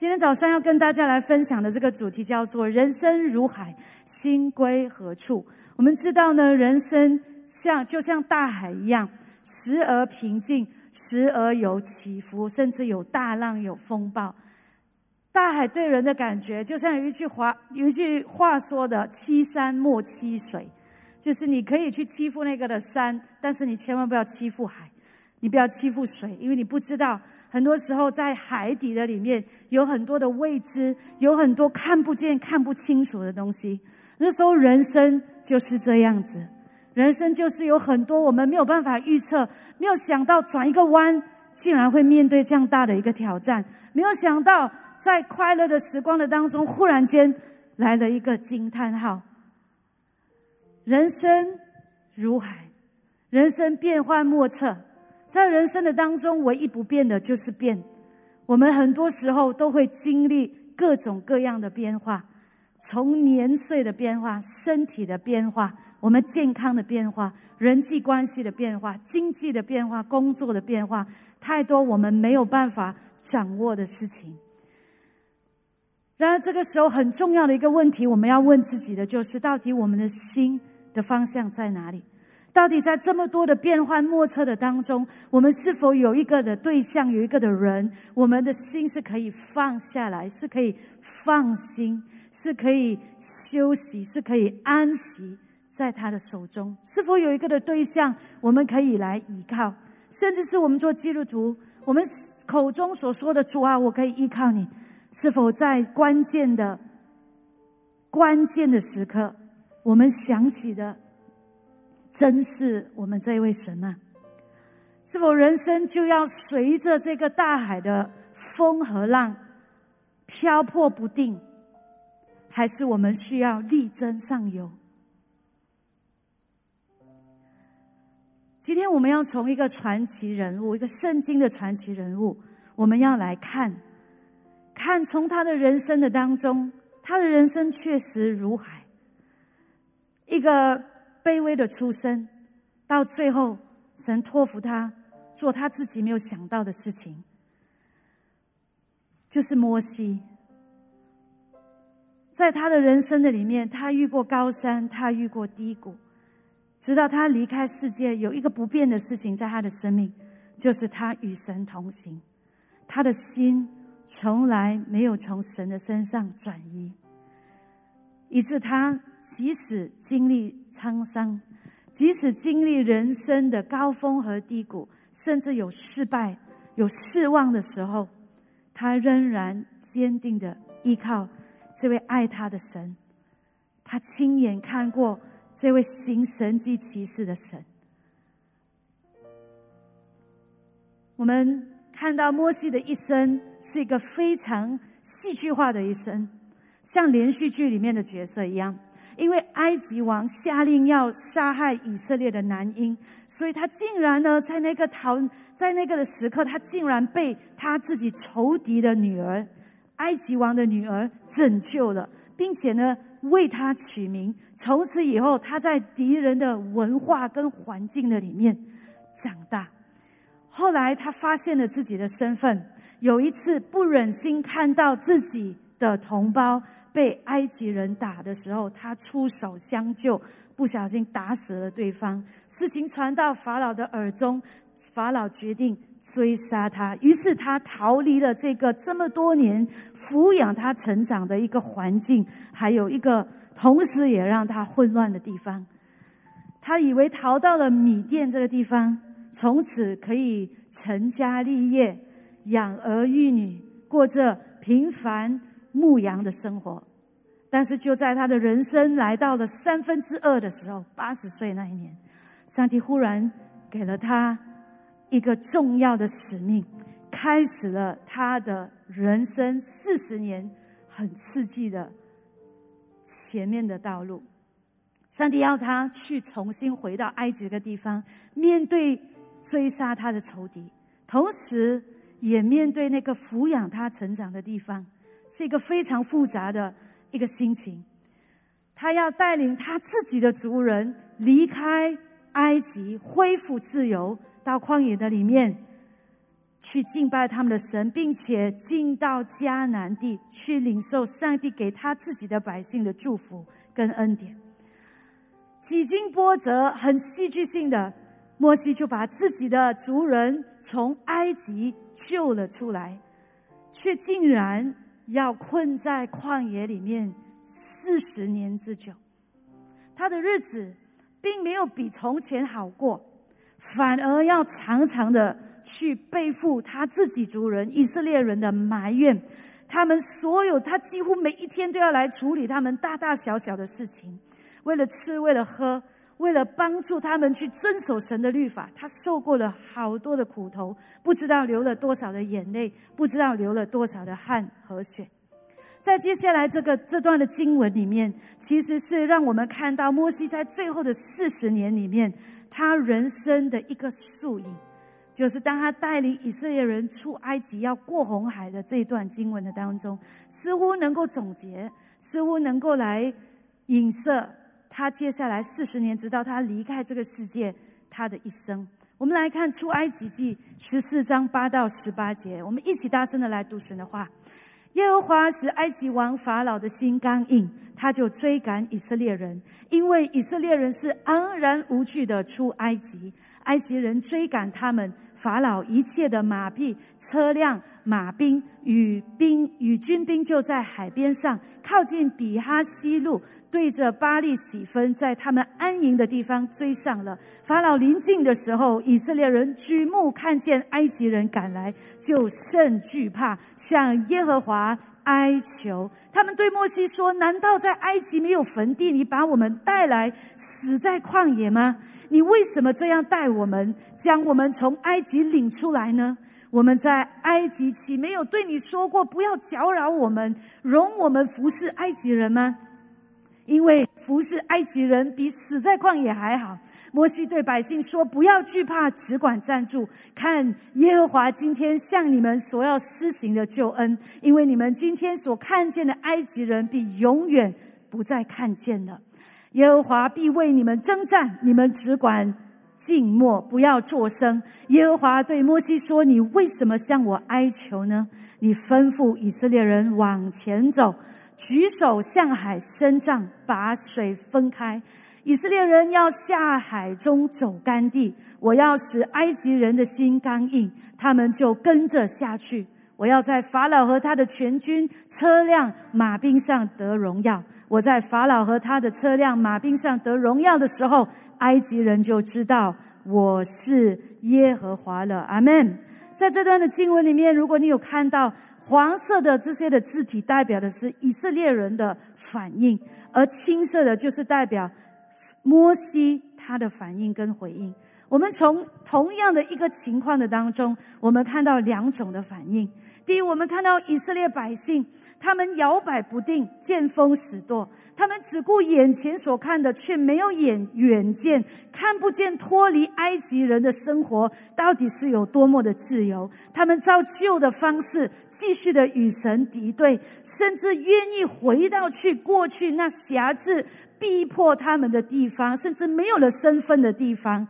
今天早上要跟大家来分享的这个主题叫做“人生如海，心归何处”。我们知道呢，人生像就像大海一样，时而平静，时而有起伏，甚至有大浪、有风暴。大海对人的感觉，就像有一句话，有一句话说的：“欺山莫欺水。”就是你可以去欺负那个的山，但是你千万不要欺负海，你不要欺负水，因为你不知道。很多时候，在海底的里面有很多的未知，有很多看不见、看不清楚的东西。那时候，人生就是这样子，人生就是有很多我们没有办法预测，没有想到转一个弯，竟然会面对这样大的一个挑战，没有想到在快乐的时光的当中，忽然间来了一个惊叹号。人生如海，人生变幻莫测。在人生的当中，唯一不变的就是变。我们很多时候都会经历各种各样的变化，从年岁的变化、身体的变化、我们健康的变化、人际关系的变化、经济的变化、工作的变化，太多我们没有办法掌握的事情。然而，这个时候很重要的一个问题，我们要问自己的就是：到底我们的心的方向在哪里？到底在这么多的变幻莫测的当中，我们是否有一个的对象，有一个的人，我们的心是可以放下来，是可以放心，是可以休息，是可以安息在他的手中？是否有一个的对象，我们可以来依靠？甚至是我们做基督徒，我们口中所说的主啊，我可以依靠你，是否在关键的、关键的时刻，我们想起的？真是我们这一位神啊？是否人生就要随着这个大海的风和浪漂泊不定，还是我们需要力争上游？今天我们要从一个传奇人物，一个圣经的传奇人物，我们要来看，看从他的人生的当中，他的人生确实如海，一个。卑微的出身，到最后，神托付他做他自己没有想到的事情，就是摩西。在他的人生的里面，他遇过高山，他遇过低谷，直到他离开世界，有一个不变的事情在他的生命，就是他与神同行，他的心从来没有从神的身上转移，以致他。即使经历沧桑，即使经历人生的高峰和低谷，甚至有失败、有失望的时候，他仍然坚定的依靠这位爱他的神。他亲眼看过这位行神迹奇事的神。我们看到摩西的一生是一个非常戏剧化的一生，像连续剧里面的角色一样。因为埃及王下令要杀害以色列的男婴，所以他竟然呢，在那个逃，在那个的时刻，他竟然被他自己仇敌的女儿，埃及王的女儿拯救了，并且呢，为他取名。从此以后，他在敌人的文化跟环境的里面长大。后来，他发现了自己的身份，有一次不忍心看到自己的同胞。被埃及人打的时候，他出手相救，不小心打死了对方。事情传到法老的耳中，法老决定追杀他。于是他逃离了这个这么多年抚养他成长的一个环境，还有一个同时也让他混乱的地方。他以为逃到了米甸这个地方，从此可以成家立业、养儿育女，过着平凡。牧羊的生活，但是就在他的人生来到了三分之二的时候，八十岁那一年，上帝忽然给了他一个重要的使命，开始了他的人生四十年很刺激的前面的道路。上帝要他去重新回到埃及这个地方，面对追杀他的仇敌，同时也面对那个抚养他成长的地方。是一个非常复杂的一个心情，他要带领他自己的族人离开埃及，恢复自由，到旷野的里面去敬拜他们的神，并且进到迦南地去领受上帝给他自己的百姓的祝福跟恩典。几经波折，很戏剧性的，摩西就把自己的族人从埃及救了出来，却竟然要困在旷野里面四十年之久。他的日子并没有比从前好过，反而要常常的去背负他自己族人以色列人的埋怨，他们所有他几乎每一天都要来处理他们大大小小的事情。为了吃，为了喝，为了帮助他们去遵守神的律法，他受过了好多的苦头，不知道流了多少的眼泪，不知道流了多少的汗和血。在接下来这个这段的经文里面，其实是让我们看到摩西在最后的四十年里面，他人生的一个缩影，就是当他带领以色列人出埃及要过红海的这一段经文的当中，似乎能够总结，似乎能够来影射。他接下来四十年，直到他离开这个世界，他的一生。我们来看出埃及记十四章八到十八节，我们一起大声的来读神的话。耶和华使埃及王法老的心刚硬，他就追赶以色列人，因为以色列人是昂然无惧的出埃及。埃及人追赶他们，法老一切的马匹、车辆、马兵与兵与军兵就在海边上，靠近比哈西路。对着巴利喜分，在他们安营的地方追上了。法老临近的时候，以色列人举目看见埃及人赶来，就甚惧怕，向耶和华哀求。他们对摩西说：“难道在埃及没有坟地？你把我们带来死在旷野吗？你为什么这样待我们，将我们从埃及领出来呢？我们在埃及岂没有对你说过，不要搅扰我们，容我们服侍埃及人吗？”因为服侍埃及人比死在旷野还好。摩西对百姓说：“不要惧怕，只管站住，看耶和华今天向你们所要施行的救恩。因为你们今天所看见的埃及人，必永远不再看见了。耶和华必为你们征战，你们只管静默，不要作声。”耶和华对摩西说：“你为什么向我哀求呢？你吩咐以色列人往前走。”举手向海伸杖，把水分开。以色列人要下海中走干地，我要使埃及人的心刚硬，他们就跟着下去。我要在法老和他的全军、车辆、马兵上得荣耀。我在法老和他的车辆、马兵上得荣耀的时候，埃及人就知道我是耶和华了。阿门。在这段的经文里面，如果你有看到。黄色的这些的字体代表的是以色列人的反应，而青色的就是代表摩西他的反应跟回应。我们从同样的一个情况的当中，我们看到两种的反应。第一，我们看到以色列百姓。他们摇摆不定，见风使舵。他们只顾眼前所看的，却没有眼远见，看不见脱离埃及人的生活到底是有多么的自由。他们照旧的方式继续的与神敌对，甚至愿意回到去过去那辖制、逼迫他们的地方，甚至没有了身份的地方。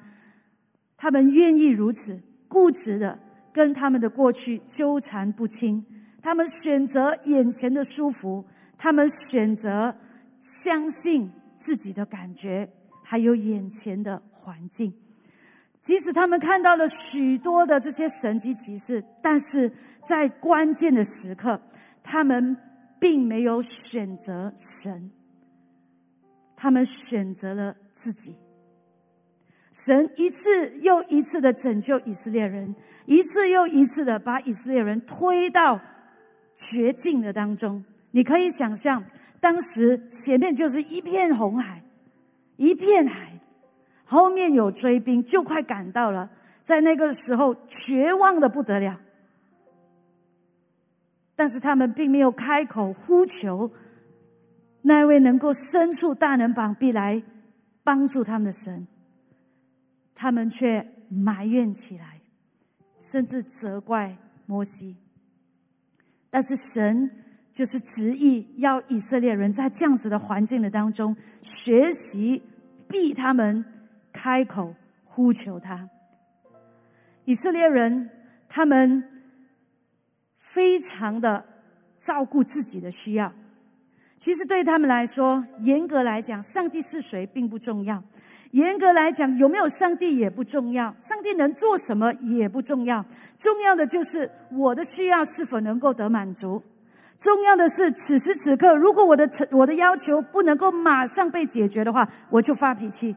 他们愿意如此固执的跟他们的过去纠缠不清。他们选择眼前的舒服，他们选择相信自己的感觉，还有眼前的环境。即使他们看到了许多的这些神迹奇事，但是在关键的时刻，他们并没有选择神，他们选择了自己。神一次又一次的拯救以色列人，一次又一次的把以色列人推到。绝境的当中，你可以想象，当时前面就是一片红海，一片海，后面有追兵，就快赶到了。在那个时候，绝望的不得了。但是他们并没有开口呼求那位能够伸出大能膀臂来帮助他们的神，他们却埋怨起来，甚至责怪摩西。但是神就是执意要以色列人在这样子的环境的当中学习，逼他们开口呼求他。以色列人他们非常的照顾自己的需要。其实对他们来说，严格来讲，上帝是谁并不重要；严格来讲，有没有上帝也不重要；上帝能做什么也不重要。重要的就是我的需要是否能够得满足。重要的是，此时此刻，如果我的我的要求不能够马上被解决的话，我就发脾气。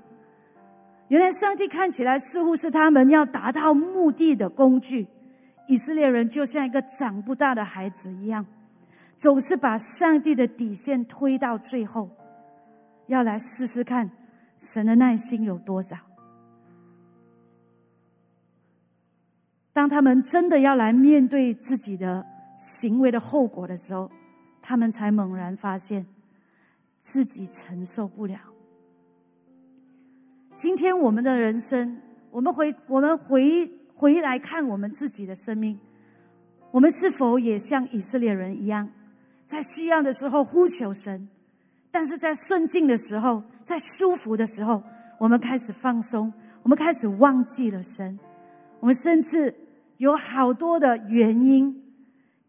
原来，上帝看起来似乎是他们要达到目的的工具。以色列人就像一个长不大的孩子一样。总是把上帝的底线推到最后，要来试试看神的耐心有多少。当他们真的要来面对自己的行为的后果的时候，他们才猛然发现自己承受不了。今天我们的人生，我们回我们回回来看我们自己的生命，我们是否也像以色列人一样？在需要的时候呼求神，但是在顺境的时候，在舒服的时候，我们开始放松，我们开始忘记了神，我们甚至有好多的原因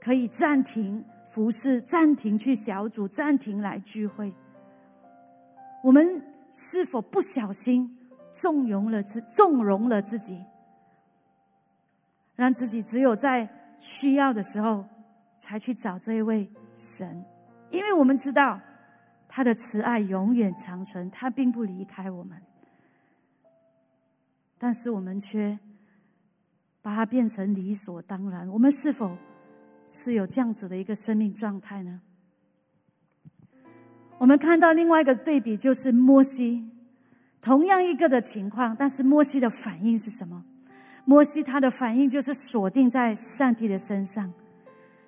可以暂停服侍，暂停去小组，暂停来聚会。我们是否不小心纵容了自纵容了自己，让自己只有在需要的时候才去找这一位？神，因为我们知道他的慈爱永远长存，他并不离开我们，但是我们却把它变成理所当然。我们是否是有这样子的一个生命状态呢？我们看到另外一个对比，就是摩西，同样一个的情况，但是摩西的反应是什么？摩西他的反应就是锁定在上帝的身上。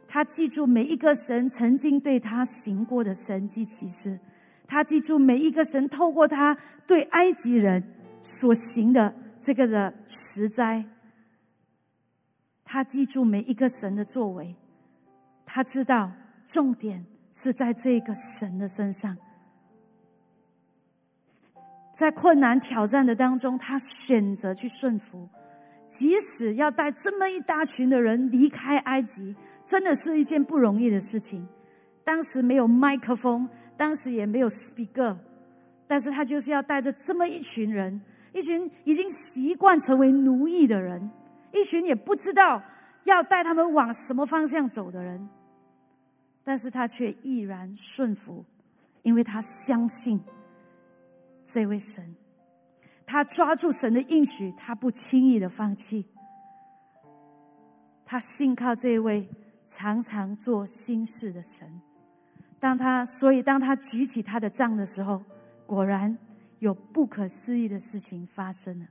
他记住每一个神曾经对他行过的神迹奇事，他记住每一个神透过他对埃及人所行的这个的实灾。他记住每一个神的作为，他知道重点是在这个神的身上。在困难挑战的当中，他选择去顺服，即使要带这么一大群的人离开埃及。真的是一件不容易的事情。当时没有麦克风，当时也没有 speaker，但是他就是要带着这么一群人，一群已经习惯成为奴役的人，一群也不知道要带他们往什么方向走的人，但是他却毅然顺服，因为他相信这位神，他抓住神的应许，他不轻易的放弃，他信靠这位。常常做心事的神，当他所以当他举起他的杖的时候，果然有不可思议的事情发生了。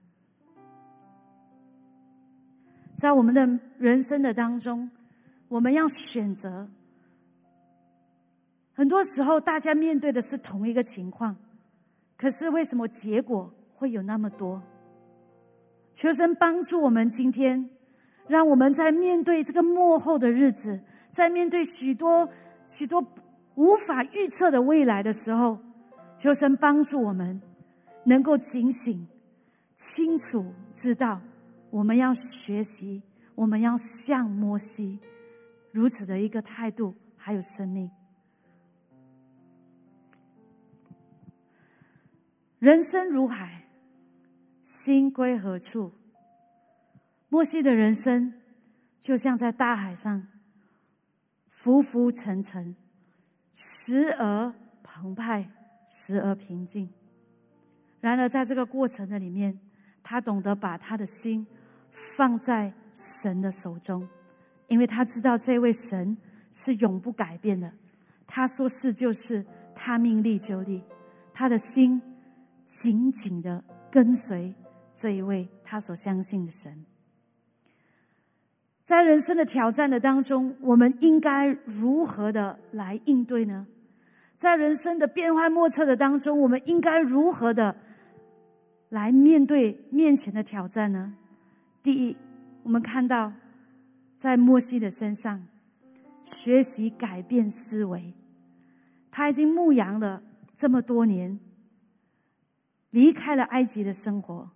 在我们的人生的当中，我们要选择。很多时候，大家面对的是同一个情况，可是为什么结果会有那么多？求神帮助我们今天。让我们在面对这个幕后的日子，在面对许多许多无法预测的未来的时候，求神帮助我们能够警醒、清楚知道，我们要学习，我们要像摩西如此的一个态度，还有生命。人生如海，心归何处？摩西的人生就像在大海上浮浮沉沉，时而澎湃，时而平静。然而，在这个过程的里面，他懂得把他的心放在神的手中，因为他知道这位神是永不改变的。他说是就是，他命立就立。他的心紧紧的跟随这一位他所相信的神。在人生的挑战的当中，我们应该如何的来应对呢？在人生的变幻莫测的当中，我们应该如何的来面对面前的挑战呢？第一，我们看到在摩西的身上学习改变思维，他已经牧羊了这么多年，离开了埃及的生活，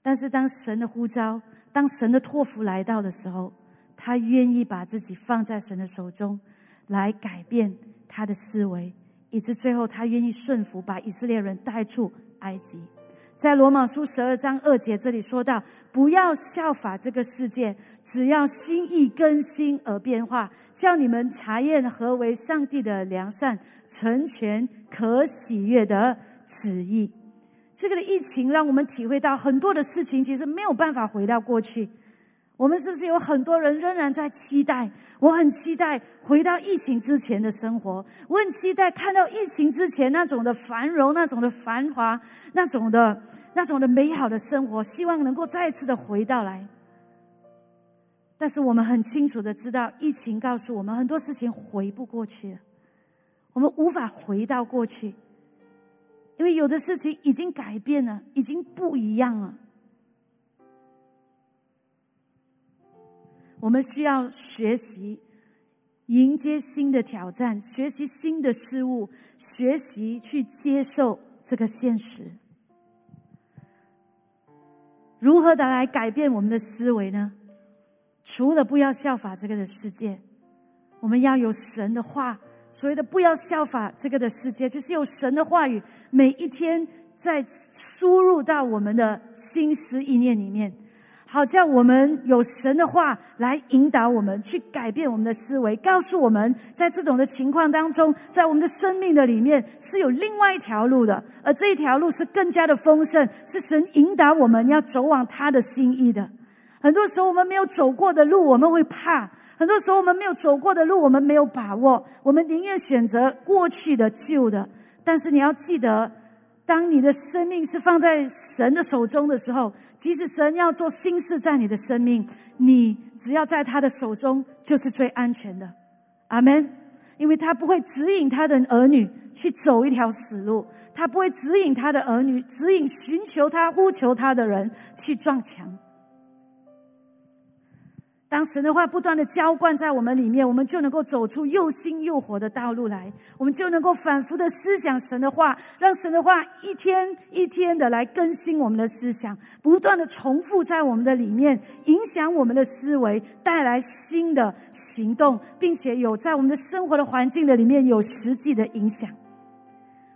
但是当神的呼召、当神的托付来到的时候，他愿意把自己放在神的手中，来改变他的思维，以致最后他愿意顺服，把以色列人带出埃及。在罗马书十二章二节这里说到：“不要效法这个世界，只要心意更新而变化，叫你们查验何为上帝的良善、成全、可喜悦的旨意。”这个的疫情让我们体会到很多的事情，其实没有办法回到过去。我们是不是有很多人仍然在期待？我很期待回到疫情之前的生活，我很期待看到疫情之前那种的繁荣、那种的繁华、那种的、那种的美好的生活，希望能够再次的回到来。但是我们很清楚的知道，疫情告诉我们很多事情回不过去了，我们无法回到过去，因为有的事情已经改变了，已经不一样了。我们需要学习迎接新的挑战，学习新的事物，学习去接受这个现实。如何的来改变我们的思维呢？除了不要效法这个的世界，我们要有神的话。所谓的不要效法这个的世界，就是有神的话语，每一天在输入到我们的心思意念里面。好叫我们有神的话来引导我们，去改变我们的思维，告诉我们在这种的情况当中，在我们的生命的里面是有另外一条路的，而这一条路是更加的丰盛，是神引导我们要走往他的心意的。很多时候我们没有走过的路，我们会怕；很多时候我们没有走过的路，我们没有把握，我们宁愿选择过去的旧的。但是你要记得，当你的生命是放在神的手中的时候。即使神要做新事在你的生命，你只要在他的手中，就是最安全的。阿门。因为他不会指引他的儿女去走一条死路，他不会指引他的儿女，指引寻求他、呼求他的人去撞墙。当神的话不断的浇灌在我们里面，我们就能够走出又新又活的道路来。我们就能够反复的思想神的话，让神的话一天一天的来更新我们的思想，不断的重复在我们的里面，影响我们的思维，带来新的行动，并且有在我们的生活的环境的里面有实际的影响。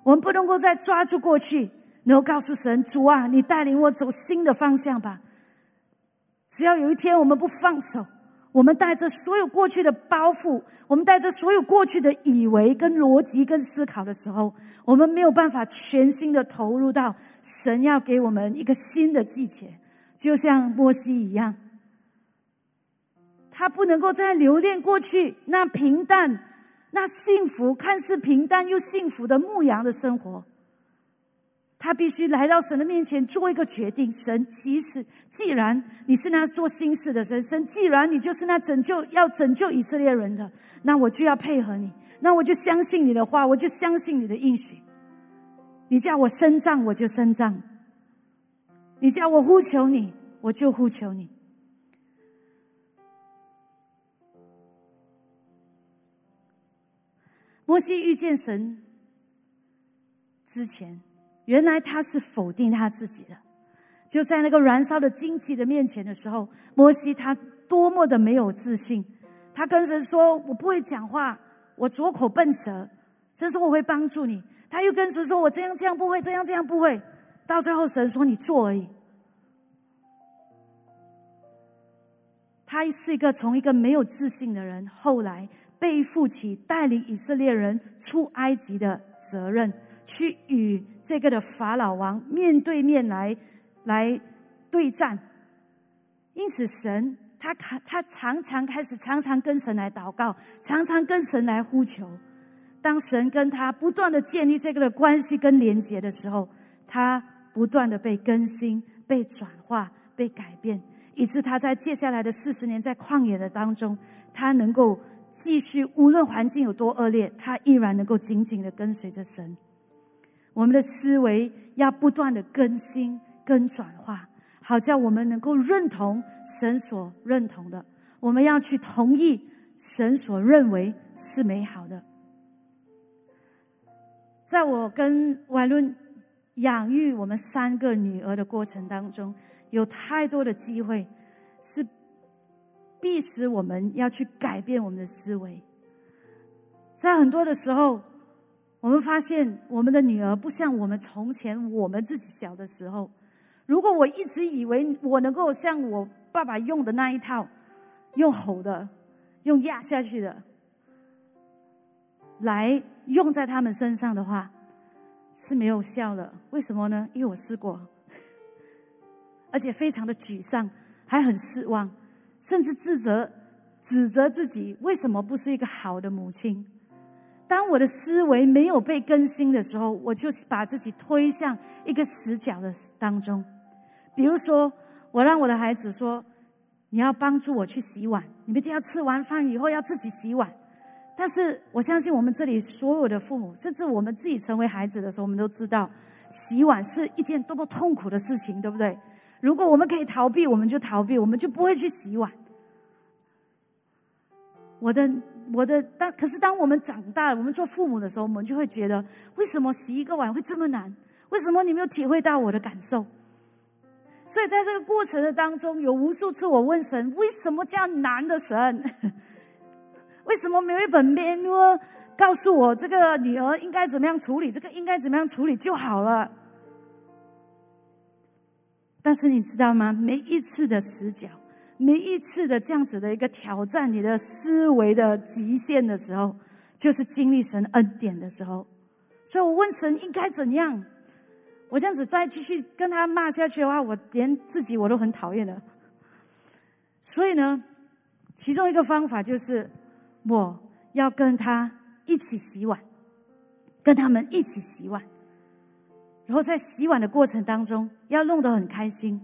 我们不能够再抓住过去，能够告诉神主啊，你带领我走新的方向吧。只要有一天我们不放手，我们带着所有过去的包袱，我们带着所有过去的以为、跟逻辑、跟思考的时候，我们没有办法全心的投入到神要给我们一个新的季节，就像摩西一样，他不能够再留恋过去那平淡、那幸福、看似平淡又幸福的牧羊的生活。他必须来到神的面前做一个决定。神，即使既然你是那做新事的神，神既然你就是那拯救要拯救以色列人的，那我就要配合你，那我就相信你的话，我就相信你的应许。你叫我伸杖，我就伸杖；你叫我呼求你，我就呼求你。摩西遇见神之前。原来他是否定他自己的，就在那个燃烧的荆棘的面前的时候，摩西他多么的没有自信，他跟神说：“我不会讲话，我左口笨舌。”神说：“我会帮助你。”他又跟神说：“我这样这样不会，这样这样不会。”到最后，神说：“你做而已。”他是一个从一个没有自信的人，后来背负起带领以色列人出埃及的责任。去与这个的法老王面对面来来对战，因此神他他他常常开始常常跟神来祷告，常常跟神来呼求。当神跟他不断的建立这个的关系跟连接的时候，他不断的被更新、被转化、被改变，以致他在接下来的四十年在旷野的当中，他能够继续，无论环境有多恶劣，他依然能够紧紧的跟随着神。我们的思维要不断的更新跟转化，好叫我们能够认同神所认同的。我们要去同意神所认为是美好的。在我跟婉伦养育我们三个女儿的过程当中，有太多的机会是必使我们要去改变我们的思维。在很多的时候，我们发现我们的女儿不像我们从前我们自己小的时候。如果我一直以为我能够像我爸爸用的那一套，用吼的，用压下去的，来用在他们身上的话，是没有效的。为什么呢？因为我试过，而且非常的沮丧，还很失望，甚至自责、指责自己为什么不是一个好的母亲。当我的思维没有被更新的时候，我就把自己推向一个死角的当中。比如说，我让我的孩子说：“你要帮助我去洗碗，你们一定要吃完饭以后要自己洗碗。”但是我相信我们这里所有的父母，甚至我们自己成为孩子的时候，我们都知道，洗碗是一件多么痛苦的事情，对不对？如果我们可以逃避，我们就逃避，我们就不会去洗碗。我的。我的当可是当我们长大了，我们做父母的时候，我们就会觉得，为什么洗一个碗会这么难？为什么你没有体会到我的感受？所以在这个过程的当中，有无数次我问神：为什么这样难的神？为什么没有一本 manual 告诉我这个女儿应该怎么样处理，这个应该怎么样处理就好了？但是你知道吗？每一次的死角。每一次的这样子的一个挑战，你的思维的极限的时候，就是经历神恩典的时候。所以我问神应该怎样？我这样子再继续跟他骂下去的话，我连自己我都很讨厌的。所以呢，其中一个方法就是我要跟他一起洗碗，跟他们一起洗碗，然后在洗碗的过程当中要弄得很开心。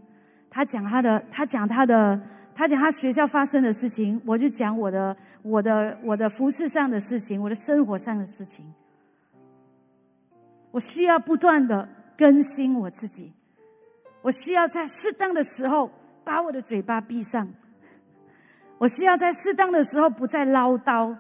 他讲他的，他讲他的。他讲他学校发生的事情，我就讲我的、我的、我的服饰上的事情，我的生活上的事情。我需要不断的更新我自己，我需要在适当的时候把我的嘴巴闭上，我需要在适当的时候不再唠叨，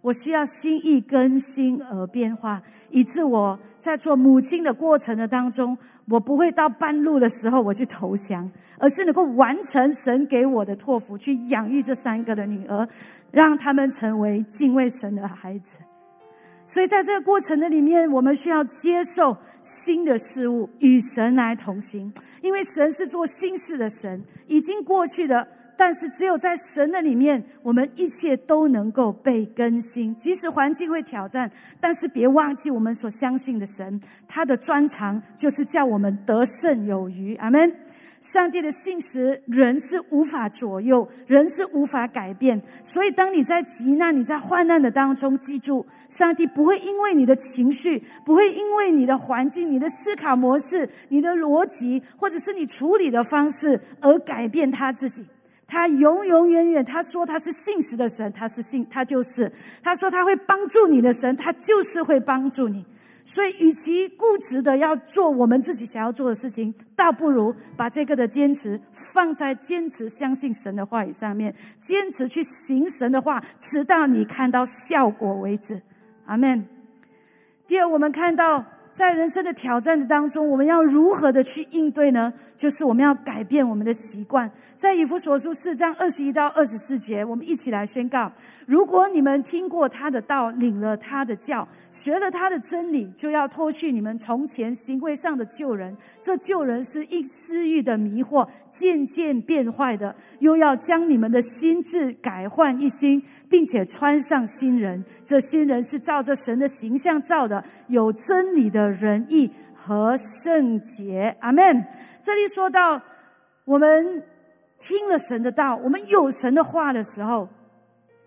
我需要心意更新而变化，以致我在做母亲的过程的当中，我不会到半路的时候我去投降。而是能够完成神给我的托付，去养育这三个的女儿，让他们成为敬畏神的孩子。所以在这个过程的里面，我们需要接受新的事物，与神来同行。因为神是做新事的神，已经过去的，但是只有在神的里面，我们一切都能够被更新。即使环境会挑战，但是别忘记我们所相信的神，他的专长就是叫我们得胜有余。阿门。上帝的信实，人是无法左右，人是无法改变。所以，当你在急难、你在患难的当中，记住，上帝不会因为你的情绪，不会因为你的环境、你的思考模式、你的逻辑，或者是你处理的方式而改变他自己。他永永远远，他说他是信实的神，他是信，他就是他说他会帮助你的神，他就是会帮助你。所以，与其固执的要做我们自己想要做的事情，倒不如把这个的坚持放在坚持相信神的话语上面，坚持去行神的话，直到你看到效果为止。阿门。第二，我们看到在人生的挑战的当中，我们要如何的去应对呢？就是我们要改变我们的习惯。在以弗所书四章二十一到二十四节，我们一起来宣告：如果你们听过他的道，领了他的教，学了他的真理，就要脱去你们从前行为上的旧人。这旧人是一私欲的迷惑渐渐变坏的，又要将你们的心智改换一新，并且穿上新人。这新人是照着神的形象造的，有真理的仁义和圣洁。阿门。这里说到我们。听了神的道，我们有神的话的时候，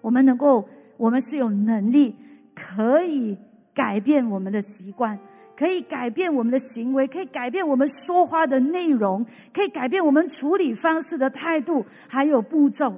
我们能够，我们是有能力可以改变我们的习惯，可以改变我们的行为，可以改变我们说话的内容，可以改变我们处理方式的态度，还有步骤。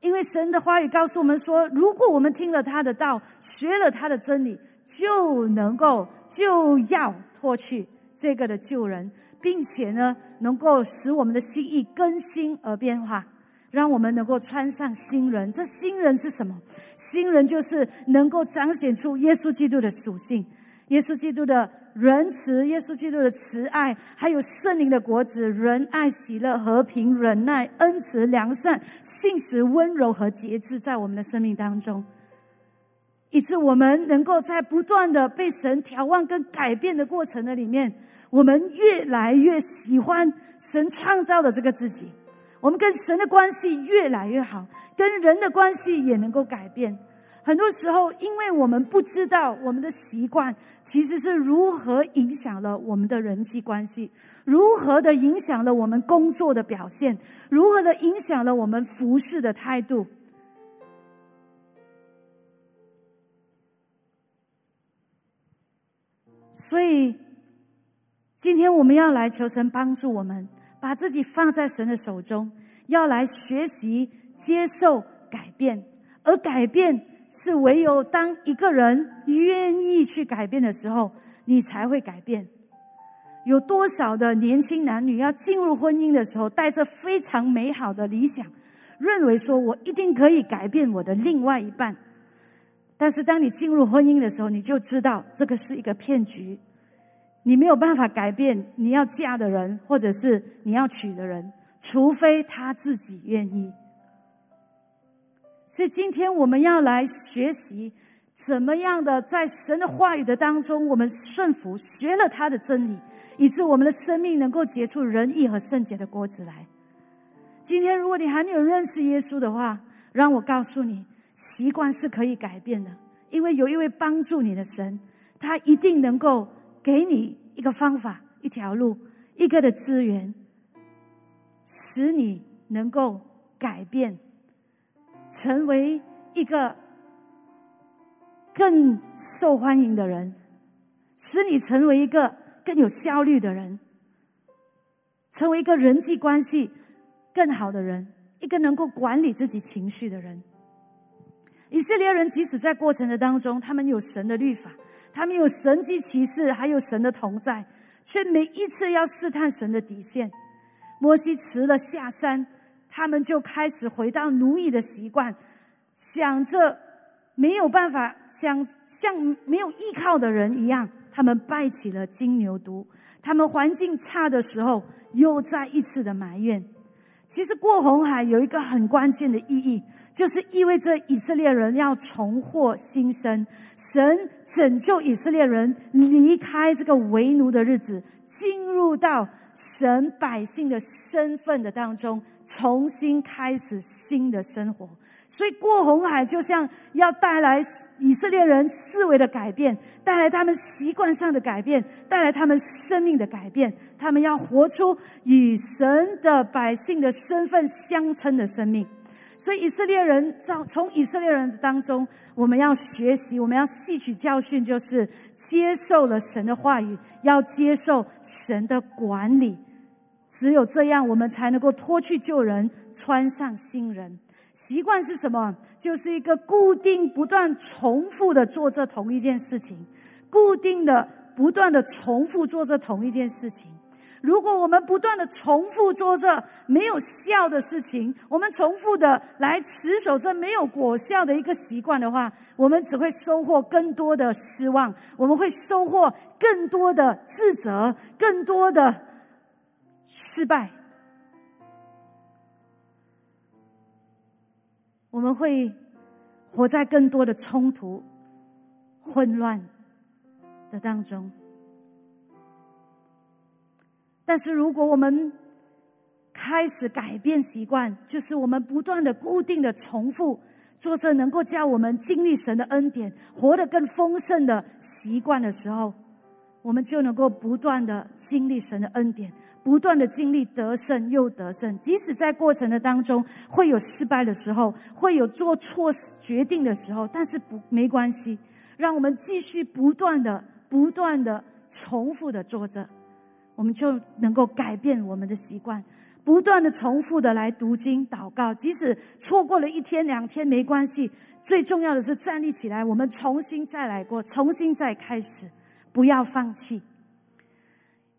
因为神的话语告诉我们说，如果我们听了他的道，学了他的真理，就能够就要脱去这个的旧人。并且呢，能够使我们的心意更新而变化，让我们能够穿上新人。这新人是什么？新人就是能够彰显出耶稣基督的属性，耶稣基督的仁慈，耶稣基督的慈爱，还有圣灵的果子：仁爱、喜乐、和平、忍耐、恩慈、良善、信实、温柔和节制，在我们的生命当中，以致我们能够在不断的被神调望跟改变的过程的里面，我们越来越喜欢神创造的这个自己。我们跟神的关系越来越好，跟人的关系也能够改变。很多时候，因为我们不知道我们的习惯其实是如何影响了我们的人际关系，如何的影响了我们工作的表现，如何的影响了我们服侍的态度。所以，今天我们要来求神帮助我们，把自己放在神的手中，要来学习接受改变，而改变。是唯有当一个人愿意去改变的时候，你才会改变。有多少的年轻男女要进入婚姻的时候，带着非常美好的理想，认为说我一定可以改变我的另外一半。但是当你进入婚姻的时候，你就知道这个是一个骗局，你没有办法改变你要嫁的人，或者是你要娶的人，除非他自己愿意。所以今天我们要来学习，怎么样的在神的话语的当中，我们顺服，学了他的真理，以致我们的生命能够结出仁义和圣洁的果子来。今天如果你还没有认识耶稣的话，让我告诉你，习惯是可以改变的，因为有一位帮助你的神，他一定能够给你一个方法、一条路、一个的资源，使你能够改变。成为一个更受欢迎的人，使你成为一个更有效率的人，成为一个人际关系更好的人，一个能够管理自己情绪的人。以色列人即使在过程的当中，他们有神的律法，他们有神迹骑士，还有神的同在，却每一次要试探神的底线。摩西辞了下山。他们就开始回到奴役的习惯，想着没有办法，想像没有依靠的人一样，他们拜起了金牛犊。他们环境差的时候，又再一次的埋怨。其实过红海有一个很关键的意义，就是意味着以色列人要重获新生，神拯救以色列人离开这个为奴的日子，进入到神百姓的身份的当中。重新开始新的生活，所以过红海就像要带来以色列人思维的改变，带来他们习惯上的改变，带来他们生命的改变。他们要活出与神的百姓的身份相称的生命。所以以色列人从从以色列人当中，我们要学习，我们要吸取教训，就是接受了神的话语，要接受神的管理。只有这样，我们才能够脱去旧人，穿上新人。习惯是什么？就是一个固定、不断重复的做这同一件事情，固定的、不断的重复做这同一件事情。如果我们不断的重复做这没有效的事情，我们重复的来持守这没有果效的一个习惯的话，我们只会收获更多的失望，我们会收获更多的自责，更多的。失败，我们会活在更多的冲突、混乱的当中。但是，如果我们开始改变习惯，就是我们不断的、固定的重复做着能够叫我们经历神的恩典、活得更丰盛的习惯的时候，我们就能够不断的经历神的恩典。不断的经历得胜又得胜，即使在过程的当中会有失败的时候，会有做错决定的时候，但是不没关系，让我们继续不断的、不断的重复的做着，我们就能够改变我们的习惯，不断的重复的来读经祷告，即使错过了一天两天没关系，最重要的是站立起来，我们重新再来过，重新再开始，不要放弃。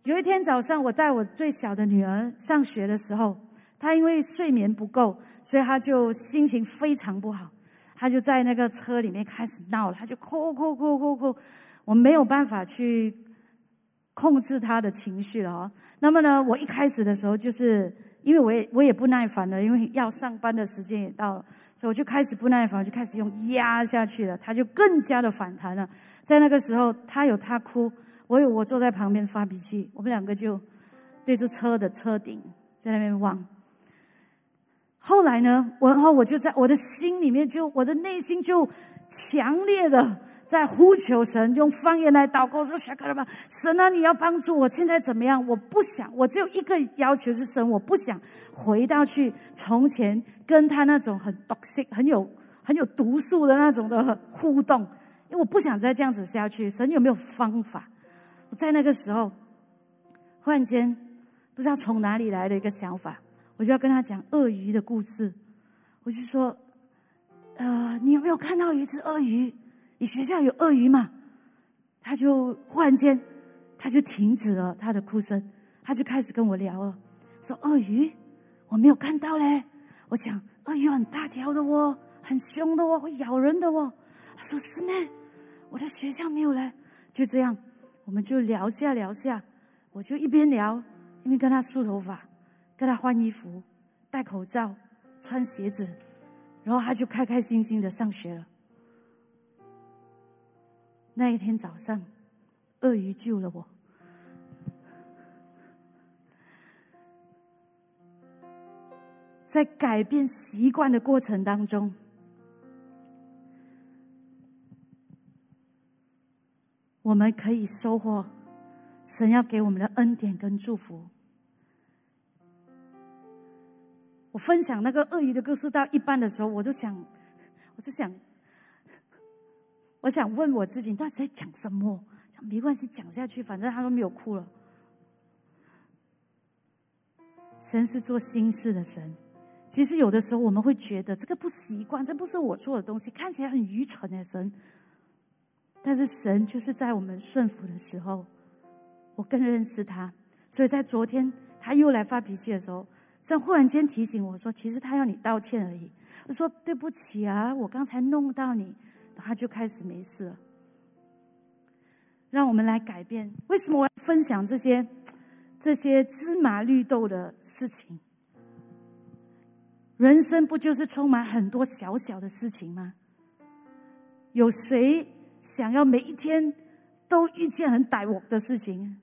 有一天早上，我带我最小的女儿上学的时候，她因为睡眠不够，所以她就心情非常不好。她就在那个车里面开始闹了，她就哭哭哭哭哭。我没有办法去控制他的情绪了哦。那么呢，我一开始的时候，就是因为我也我也不耐烦了，因为要上班的时间也到了，所以我就开始不耐烦，就开始用压下去了，他就更加的反弹了。在那个时候，他有他哭，我有我坐在旁边发脾气，我们两个就对着车的车顶在那边望。后来呢，我然后我就在我的心里面，就我的内心就强烈的。在呼求神，用方言来祷告说：“小哥吧，神啊，你要帮助我。现在怎么样？我不想，我只有一个要求是神，我不想回到去从前跟他那种很 toxic、很有很有毒素的那种的互动，因为我不想再这样子下去。神有没有方法？我在那个时候，忽然间不知道从哪里来的一个想法，我就要跟他讲鳄鱼的故事。我就说：，呃，你有没有看到一只鳄鱼？”你学校有鳄鱼吗？他就忽然间，他就停止了他的哭声，他就开始跟我聊了，说：“鳄鱼，我没有看到嘞。”我讲：“鳄鱼很大条的哦，很凶的哦，会咬人的哦。”他说：“是吗？我的学校没有嘞。”就这样，我们就聊下聊下，我就一边聊一边跟他梳头发，跟他换衣服，戴口罩，穿鞋子，然后他就开开心心的上学了。那一天早上，鳄鱼救了我。在改变习惯的过程当中，我们可以收获神要给我们的恩典跟祝福。我分享那个鳄鱼的故事到一半的时候，我就想，我就想。我想问我自己，到底在讲什么？没关系，讲下去，反正他都没有哭了。神是做心事的神，其实有的时候我们会觉得这个不习惯，这不是我做的东西，看起来很愚蠢的神。但是神就是在我们顺服的时候，我更认识他。所以在昨天他又来发脾气的时候，神忽然间提醒我说：“其实他要你道歉而已。”我说：“对不起啊，我刚才弄到你。”他就开始没事了。让我们来改变。为什么我要分享这些这些芝麻绿豆的事情？人生不就是充满很多小小的事情吗？有谁想要每一天都遇见很歹我的事情？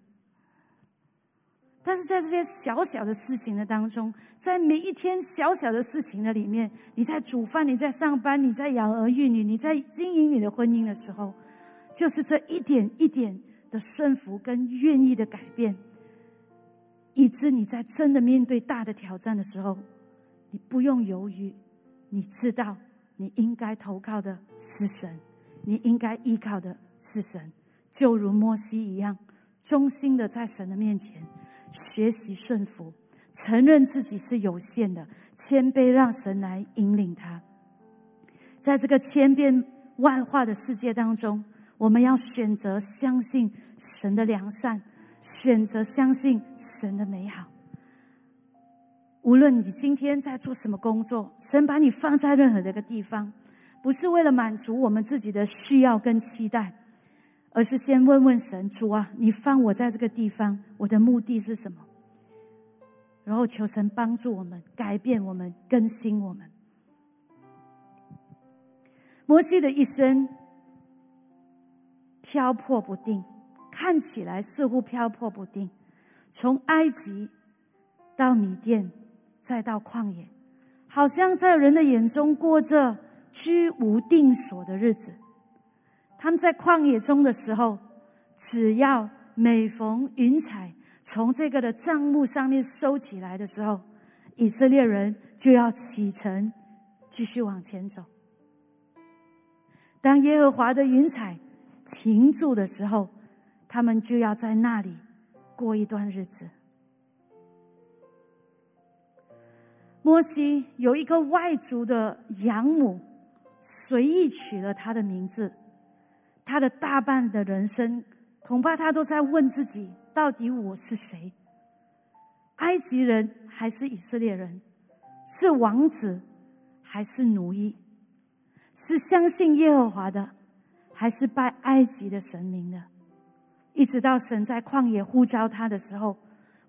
但是在这些小小的事情的当中，在每一天小小的事情的里面，你在煮饭，你在上班，你在养儿育女，你在经营你的婚姻的时候，就是这一点一点的顺服跟愿意的改变，以致你在真的面对大的挑战的时候，你不用犹豫，你知道你应该投靠的是神，你应该依靠的是神，就如摩西一样，忠心的在神的面前。学习顺服，承认自己是有限的，谦卑让神来引领他。在这个千变万化的世界当中，我们要选择相信神的良善，选择相信神的美好。无论你今天在做什么工作，神把你放在任何的一个地方，不是为了满足我们自己的需要跟期待。而是先问问神主啊，你放我在这个地方，我的目的是什么？然后求神帮助我们，改变我们，更新我们。摩西的一生漂泊不定，看起来似乎漂泊不定，从埃及到米甸，再到旷野，好像在人的眼中过着居无定所的日子。他们在旷野中的时候，只要每逢云彩从这个的帐幕上面收起来的时候，以色列人就要启程，继续往前走。当耶和华的云彩停住的时候，他们就要在那里过一段日子。摩西有一个外族的养母，随意取了他的名字。他的大半的人生，恐怕他都在问自己：到底我是谁？埃及人还是以色列人？是王子还是奴役？是相信耶和华的，还是拜埃及的神明的？一直到神在旷野呼召他的时候，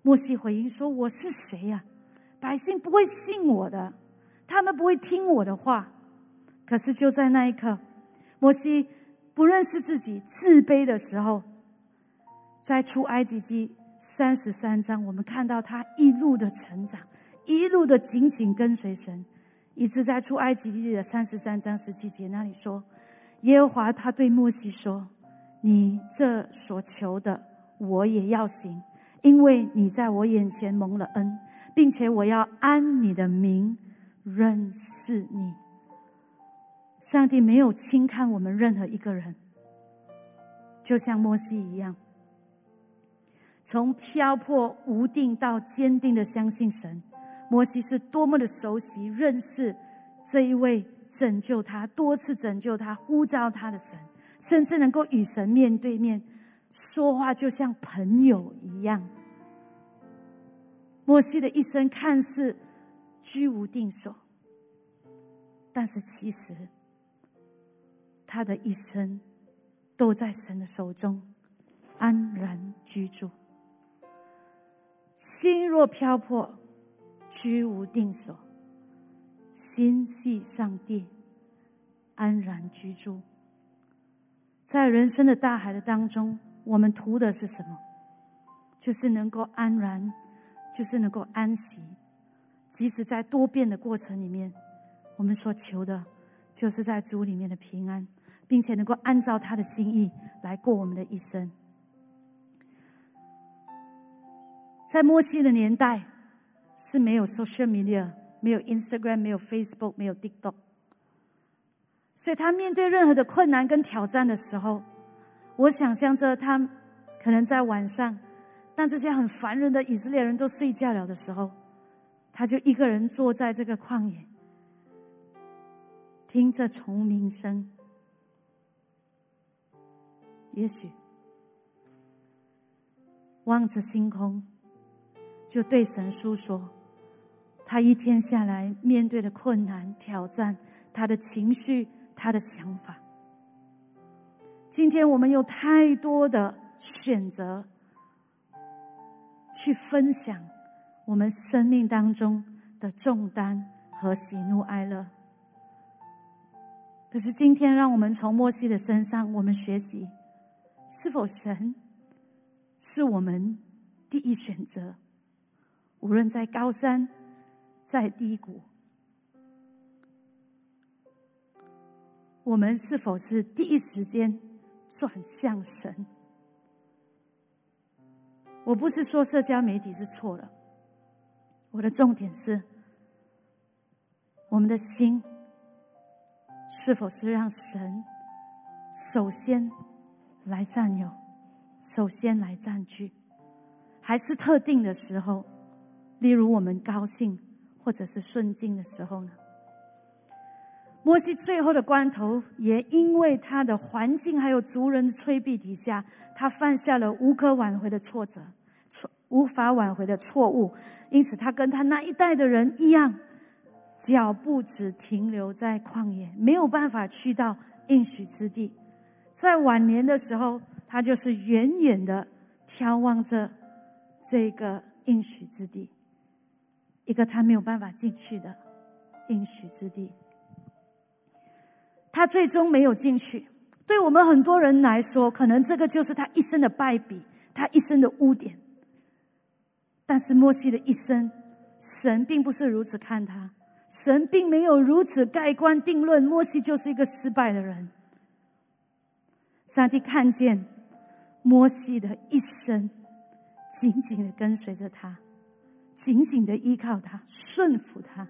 摩西回应说：“我是谁呀？百姓不会信我的，他们不会听我的话。”可是就在那一刻，摩西不认识自己、自卑的时候，在出埃及记三十三章，我们看到他一路的成长，一路的紧紧跟随神，一直在出埃及记的三十三章十七节那里说：“耶和华他对摩西说。”你这所求的，我也要行，因为你在我眼前蒙了恩，并且我要安你的名认识你。上帝没有轻看我们任何一个人，就像摩西一样，从漂泊无定到坚定的相信神。摩西是多么的熟悉认识这一位拯救他、多次拯救他、呼召他的神。甚至能够与神面对面说话，就像朋友一样。摩西的一生看似居无定所，但是其实他的一生都在神的手中安然居住。心若漂泊，居无定所；心系上帝，安然居住。在人生的大海的当中，我们图的是什么？就是能够安然，就是能够安息。即使在多变的过程里面，我们所求的，就是在主里面的平安，并且能够按照他的心意来过我们的一生。在摩西的年代，是没有 social media，没有 Instagram，没有 Facebook，没有 TikTok。所以他面对任何的困难跟挑战的时候，我想象着他可能在晚上，当这些很烦人的以色列人都睡觉了的时候，他就一个人坐在这个旷野，听着虫鸣声，也许望着星空，就对神诉说他一天下来面对的困难挑战，他的情绪。他的想法。今天我们有太多的选择，去分享我们生命当中的重担和喜怒哀乐。可是今天，让我们从莫西的身上，我们学习：是否神是我们第一选择？无论在高山，在低谷。我们是否是第一时间转向神？我不是说社交媒体是错了，我的重点是，我们的心是否是让神首先来占有，首先来占据，还是特定的时候，例如我们高兴或者是顺境的时候呢？摩西最后的关头，也因为他的环境还有族人的催逼底下，他犯下了无可挽回的挫折，错无法挽回的错误。因此，他跟他那一代的人一样，脚步只停留在旷野，没有办法去到应许之地。在晚年的时候，他就是远远的眺望着这个应许之地，一个他没有办法进去的应许之地。他最终没有进去。对我们很多人来说，可能这个就是他一生的败笔，他一生的污点。但是摩西的一生，神并不是如此看他，神并没有如此盖棺定论，摩西就是一个失败的人。上帝看见摩西的一生，紧紧的跟随着他，紧紧的依靠他，顺服他。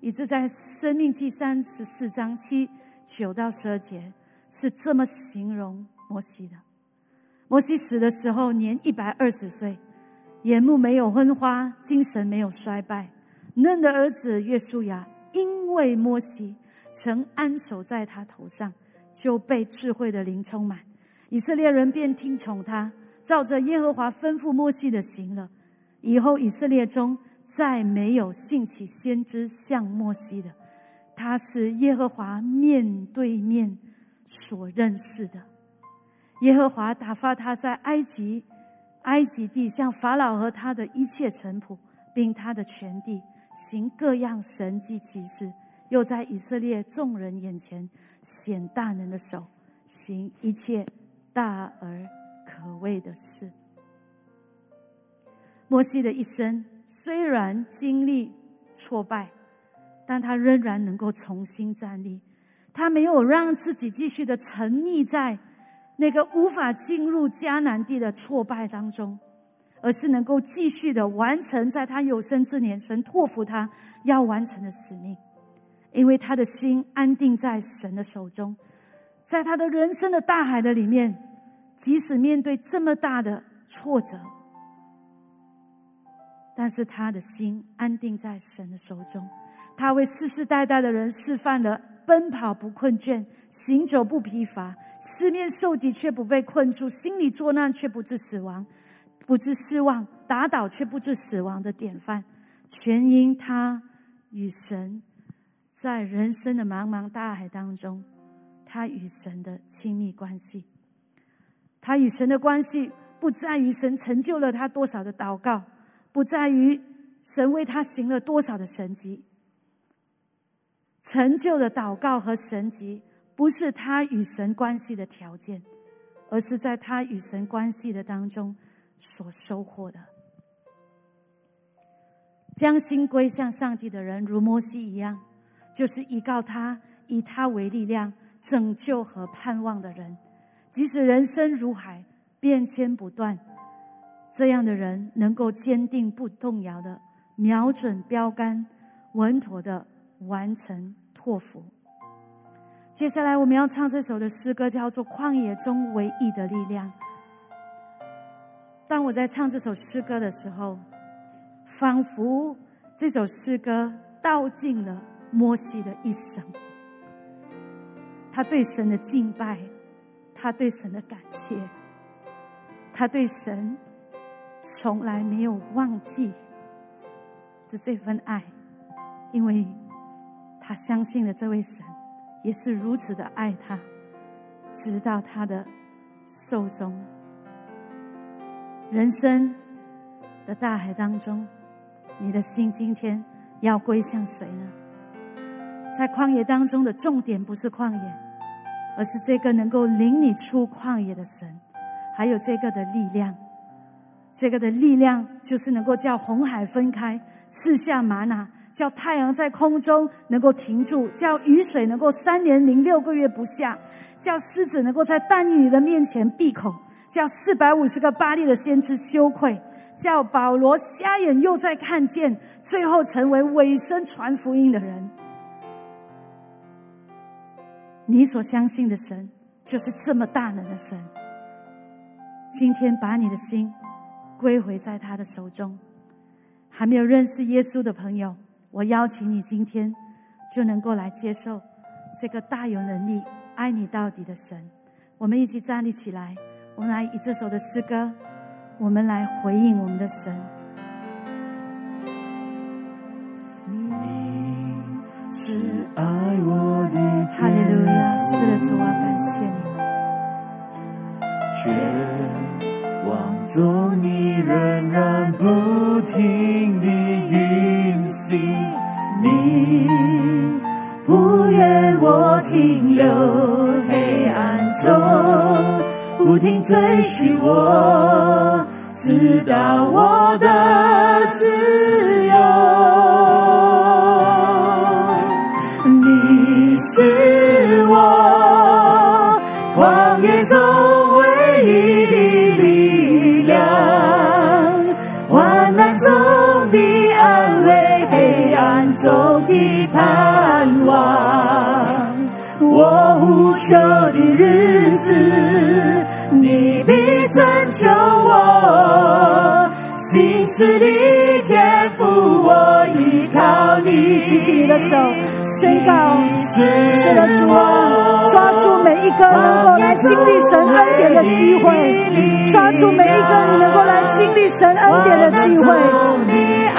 以致在《生命记》三十四章七九到十二节，是这么形容摩西的：摩西死的时候年一百二十岁，眼目没有昏花，精神没有衰败。嫩的儿子约书亚，因为摩西曾安守在他头上，就被智慧的灵充满。以色列人便听从他，照着耶和华吩咐摩西的行了。以后以色列中。再没有兴起先知像摩西的，他是耶和华面对面所认识的，耶和华打发他在埃及、埃及地，向法老和他的一切臣仆，并他的全地，行各样神迹奇事，又在以色列众人眼前显大能的手，行一切大而可畏的事。摩西的一生虽然经历挫败，但他仍然能够重新站立。他没有让自己继续的沉溺在。那个无法进入迦南地的挫败当中，而是能够继续的完成在他有生之年神托付他要完成的使命，因为他的心安定在神的手中，在他的人生的大海的里面，即使面对这么大的挫折，但是他的心安定在神的手中，他为世世代代的人示范了奔跑不困倦。行走不疲乏，四面受敌却不被困住，心里作难却不致死亡，不致失望，打倒却不致死亡的典范，全因他与神在人生的茫茫大海当中，他与神的亲密关系。他与神的关系不在于神成就了他多少的祷告，不在于神为他行了多少的神迹，成就的祷告和神迹。不是他与神关系的条件，而是在他与神关系的当中所收获的。将心归向上帝的人，如摩西一样，就是依靠他、以他为力量、拯救和盼望的人。即使人生如海，变迁不断，这样的人能够坚定不动摇的瞄准标杆，稳妥的完成托付。接下来我们要唱这首的诗歌，叫做《旷野中唯一的力量》。当我在唱这首诗歌的时候，仿佛这首诗歌道尽了摩西的一生。他对神的敬拜，他对神的感谢，他对神从来没有忘记的这份爱，因为他相信了这位神。也是如此的爱他，直到他的寿终。人生的大海当中，你的心今天要归向谁呢？在旷野当中的重点不是旷野，而是这个能够领你出旷野的神，还有这个的力量。这个的力量就是能够叫红海分开，赐下玛瑙。叫太阳在空中能够停住，叫雨水能够三年零六个月不下，叫狮子能够在但以里的面前闭口，叫四百五十个巴利的先知羞愧，叫保罗瞎眼又在看见，最后成为尾声传福音的人。你所相信的神就是这么大能的神。今天把你的心归回在他的手中，还没有认识耶稣的朋友。我邀请你今天就能够来接受这个大有能力、爱你到底的神。我们一起站立起来，我们来以这首的诗歌，我们来回应我们的神。你是爱我的哈利路亚，是的主啊，感谢你。望中，你仍然不停地运行。你不愿我停留黑暗中，不停追寻我，直到我的自由。求的日子，你必拯救我。心事的天赋，我依靠你。举起你的手，宣告：是的，主啊，抓住每一个能够来经历神恩典的机会，抓住每一个你能够来经历神恩典的机会。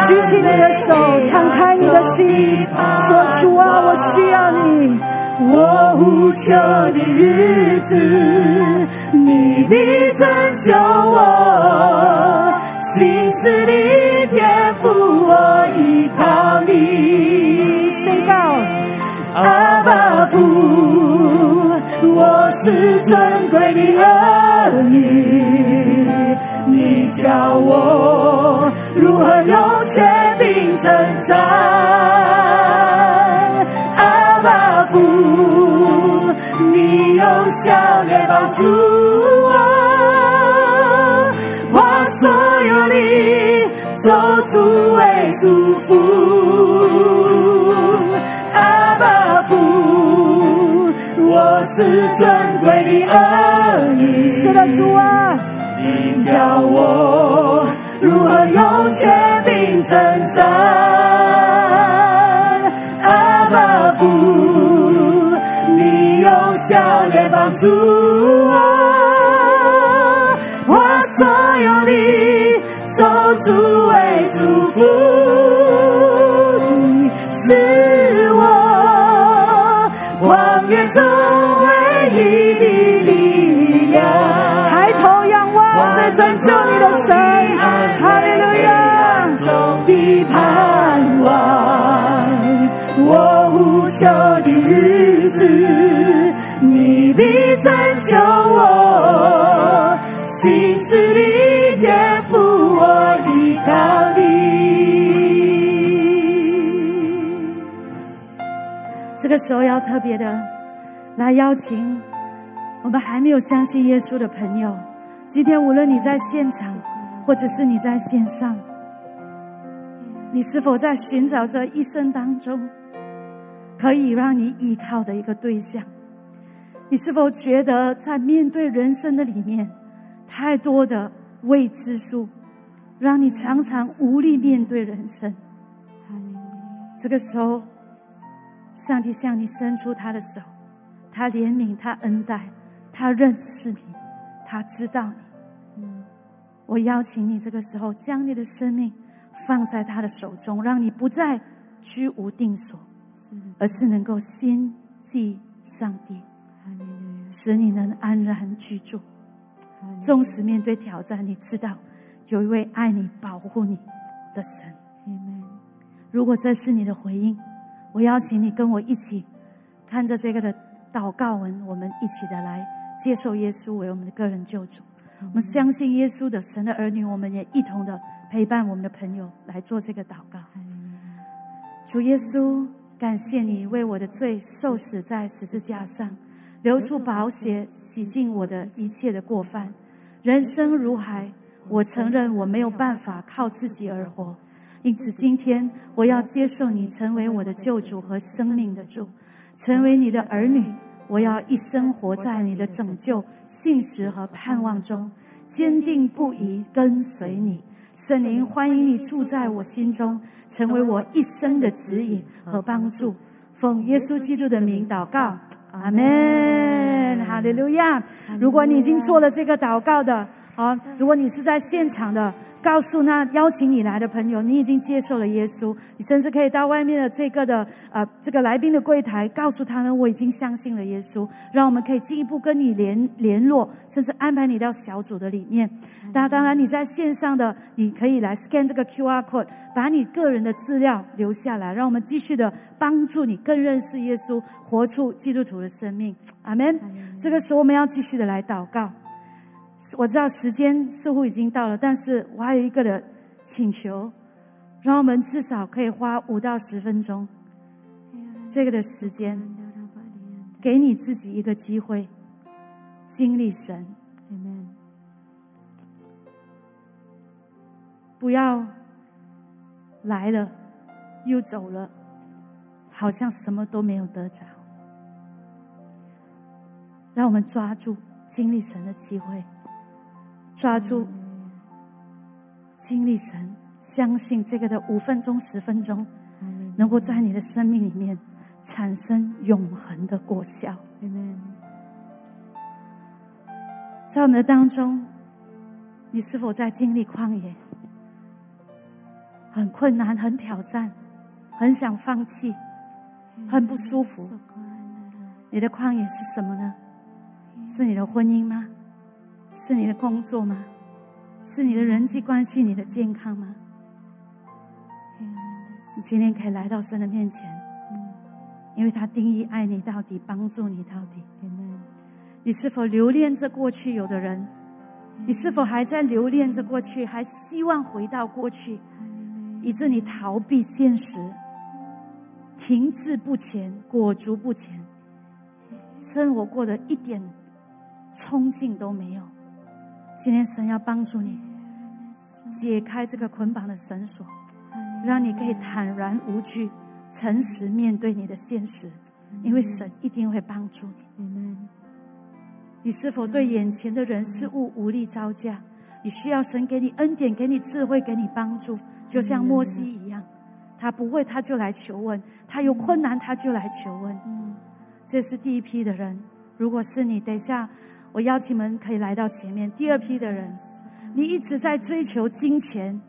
举起你的手，敞开你的心，说：“主啊，我需要你，我呼求的日子，你必拯救我，心事里天赋我依靠你。宣告，阿爸父，我是尊贵的儿女，你教我如何用权柄征战。用笑脸帮助我，把所有的咒诅为祝福。阿爸父，我是尊贵的儿女，是的主啊，你教我如何用权柄征战。阿爸父，笑脸帮助我，我所有的手足为祝福，是我荒野中唯一的力量。抬头仰望，在拯救你的神，哈利路亚，中的盼望。我无求的日子，你必拯救我，心事里天赋我依靠你。这个时候要特别的来邀请我们还没有相信耶稣的朋友，今天无论你在现场，或者是你在线上，你是否在寻找着一生当中？可以让你依靠的一个对象，你是否觉得在面对人生的里面，太多的未知数，让你常常无力面对人生？这个时候，上帝向你伸出他的手，他怜悯，他恩待，他认识你，他知道你。我邀请你这个时候，将你的生命放在他的手中，让你不再居无定所。而是能够先记上帝，使你能安然居住。纵使面对挑战，你知道有一位爱你、保护你的神。如果这是你的回应，我邀请你跟我一起看着这个的祷告文，我们一起的来接受耶稣为我们的个人救主。我们相信耶稣的神的儿女，我们也一同的陪伴我们的朋友来做这个祷告。主耶稣。感谢你为我的罪受死在十字架上，流出宝血洗净我的一切的过犯。人生如海，我承认我没有办法靠自己而活，因此今天我要接受你成为我的救主和生命的主，成为你的儿女。我要一生活在你的拯救、信实和盼望中，坚定不移跟随你。圣灵，欢迎你住在我心中。成为我一生的指引和帮助，奉耶稣基督的名祷告，阿门，哈利路亚。如果你已经做了这个祷告的，啊，如果你是在现场的。告诉那邀请你来的朋友，你已经接受了耶稣。你甚至可以到外面的这个的呃这个来宾的柜台，告诉他们我已经相信了耶稣。让我们可以进一步跟你联联络，甚至安排你到小组的里面。那当然，你在线上的你可以来 scan 这个 QR code，把你个人的资料留下来，让我们继续的帮助你更认识耶稣，活出基督徒的生命。阿门。这个时候我们要继续的来祷告。我知道时间似乎已经到了，但是我还有一个的请求，让我们至少可以花五到十分钟，这个的时间，给你自己一个机会，经历神，不要来了又走了，好像什么都没有得着，让我们抓住经历神的机会。抓住，经历神，相信这个的五分钟、十分钟，能够在你的生命里面产生永恒的果效。在我们的当中，你是否在经历旷野？很困难，很挑战，很想放弃，很不舒服。你的旷野是什么呢？是你的婚姻吗？是你的工作吗？是你的人际关系、你的健康吗？你今天可以来到神的面前，因为他定义爱你到底，帮助你到底。你是否留恋着过去有的人？你是否还在留恋着过去，还希望回到过去，以致你逃避现实，停滞不前，裹足不前，生活过得一点冲劲都没有？今天神要帮助你解开这个捆绑的绳索，让你可以坦然无惧、诚实面对你的现实，因为神一定会帮助你。你是否对眼前的人事物无力招架？你需要神给你恩典、给你智慧、给你帮助，就像摩西一样，他不会他就来求问，他有困难他就来求问。这是第一批的人。如果是你，等一下。我邀请们可以来到前面。第二批的人，你一直在追求金钱，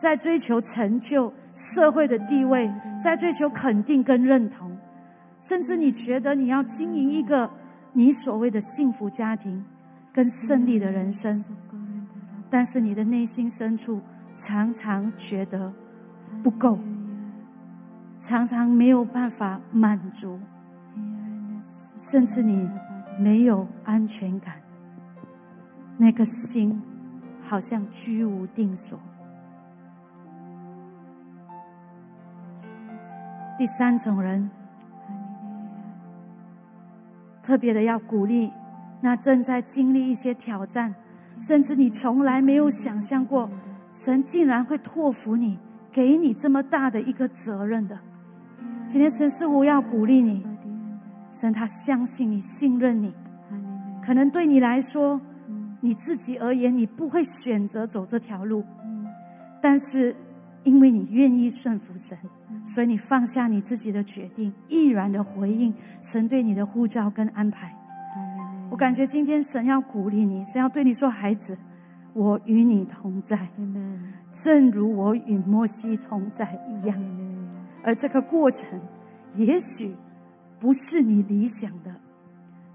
在追求成就、社会的地位，在追求肯定跟认同，甚至你觉得你要经营一个你所谓的幸福家庭跟胜利的人生，但是你的内心深处常常觉得不够，常常没有办法满足，甚至你。没有安全感，那个心好像居无定所。第三种人，特别的要鼓励那正在经历一些挑战，甚至你从来没有想象过，神竟然会托付你，给你这么大的一个责任的。今天神似乎要鼓励你。神，他相信你，信任你。可能对你来说，你自己而言，你不会选择走这条路。但是，因为你愿意顺服神，所以你放下你自己的决定，毅然的回应神对你的呼召跟安排。我感觉今天神要鼓励你，神要对你说：“孩子，我与你同在，正如我与摩西同在一样。”而这个过程，也许。不是你理想的，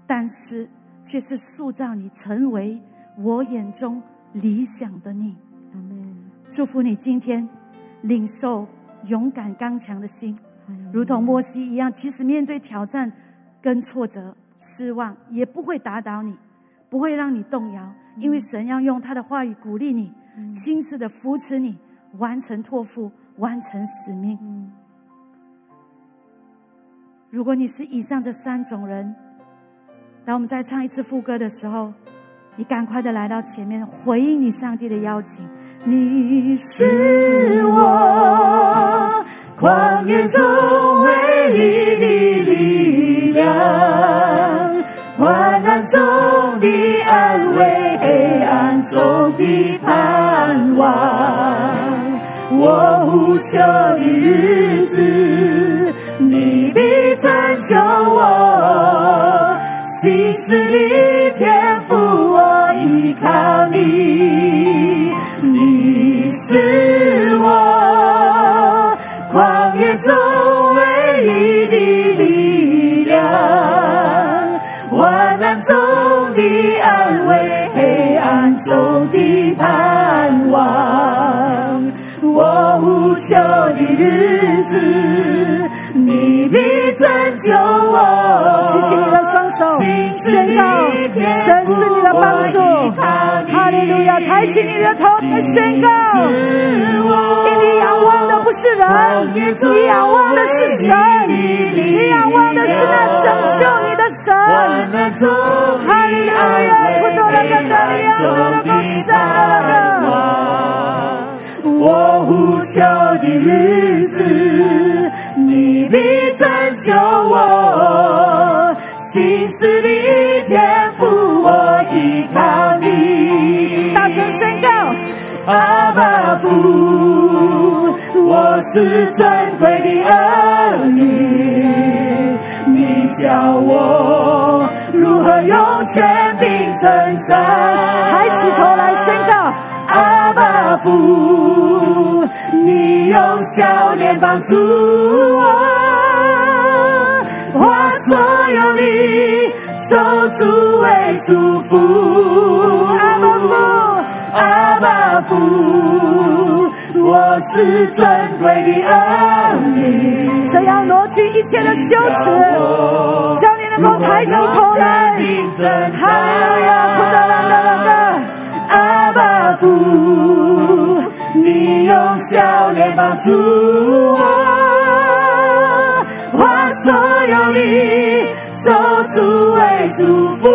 但是却是塑造你成为我眼中理想的你。祝福你今天领受勇敢刚强的心，如同摩西一样。即使面对挑战跟挫折、失望，也不会打倒你，不会让你动摇，因为神要用他的话语鼓励你，亲自的扶持你，完成托付，完成使命。如果你是以上这三种人，当我们再唱一次副歌的时候，你赶快的来到前面，回应你上帝的邀请。你是我旷野中唯一的力量，患难中的安慰，黑暗中的盼望。我呼求的日子。你必拯救我，心事的天赋，我依靠你。你是我旷野中唯一的力量，患难中的安慰，黑暗中的盼望。我呼求的日子。你拯救我，举起你的双手，宣告神是你的帮助。哈利路亚！抬起你的头，宣告。因你仰望的不是人，你仰望的是神，你仰望的是那拯救你的神。哈利路亚！不多的跟着你，不多的跟我呼求的日子。你拯救我，心事的天赋，我依靠你。大声宣告，阿爸父，我是尊贵的儿女，你教我如何用权柄征战。抬起头来宣告，阿爸父。你用笑脸帮助我，所有你，受主为祝福。阿爸父，阿爸父，我是尊贵的儿女。神要挪去一切的羞耻，叫你能够抬起头来。哈利路亚，库达拉达拉达，阿爸父，你用笑脸帮助我，把所有的受主为祝福。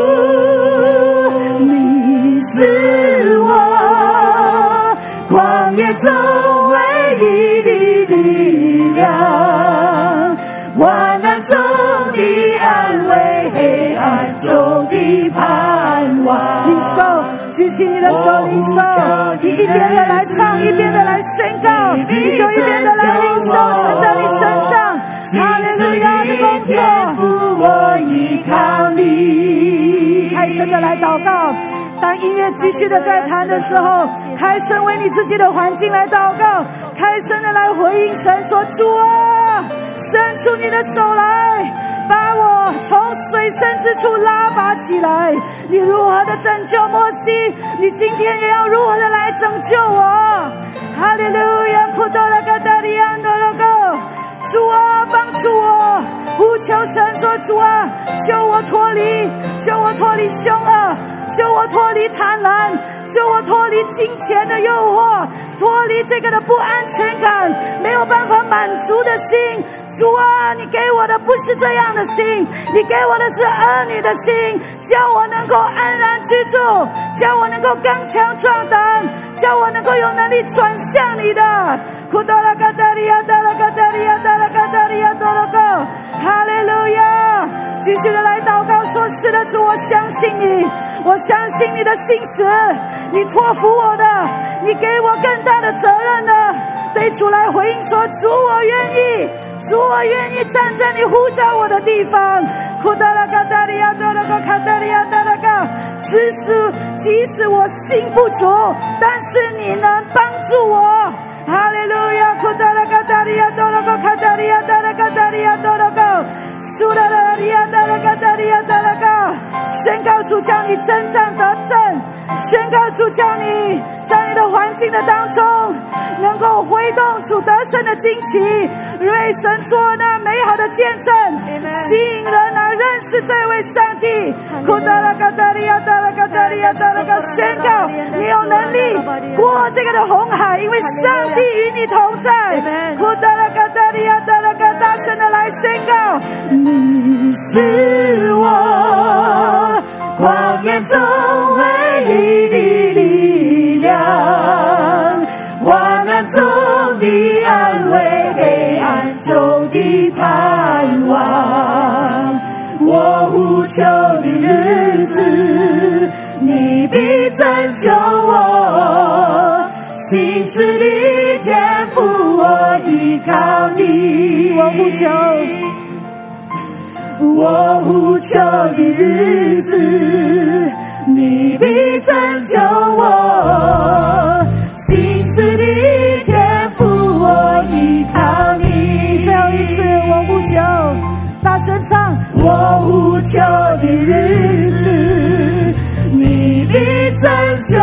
你是我旷野中唯一的力量，患难中的安慰，黑暗中的盼望。举起你的手，领受，你一边的来唱，一边的来宣告，你就一边的来领受神在你身上，哈利路亚的工作。我依靠你。开声的来祷告。当音乐继续的在弹的时候，开声为你自己的环境来祷告，开声的来回应神说：“主啊，伸出你的手来，把我从水深之处拉拔起来。你如何的拯救摩西，你今天也要如何的来拯救我。”哈利路亚，库多拉格达里安多拉格，主啊，帮助我。呼求神说：“主啊，救我脱离，救我脱离凶恶，救我脱离贪婪，救我脱离金钱的诱惑，脱离这个的不安全感，没有办法满足的心。主啊，你给我的不是这样的心，你给我的是儿女的心，叫我能够安然居住，叫我能够刚强壮胆，叫我能够有能力转向你的。”库多拉嘎达里亚达哈利路亚！继续的来祷告，说是的，主，我相信你，我相信你的信实，你托付我的，你给我更大的责任的，对主来回应说，主，我愿意，主，我愿意站在你呼召我的地方。库达拉嘎达利亚多拉卡达利亚达拉嘎，即使即使我心不足，但是你能帮助我。哈利路亚，库达拉嘎达利亚多拉卡达利亚达拉嘎亚多拉嘎，苏达拉里亚达拉嘎达里亚达拉嘎，宣告主将你征战得胜，宣告主将你在你的环境的当中，能够挥动主得胜的旌旗，为神做那美好的见证，吸引人来认识这位上帝。库达拉嘎达里亚达拉嘎达利亚达拉嘎，宣告你有能力过这个的红海，因为上帝与你同在。库达拉嘎达里亚达拉嘎，大声的来宣告。你是我旷野中唯一的力量，患难中的安慰，黑暗中的盼望。我呼求的日子，你必拯救我。心事的天赋，我依靠你。我呼求。我呼求的日子，你必拯救我。心事的天赋，我依靠你。最后一次，我呼求，大声唱。我呼求的日子，你必拯救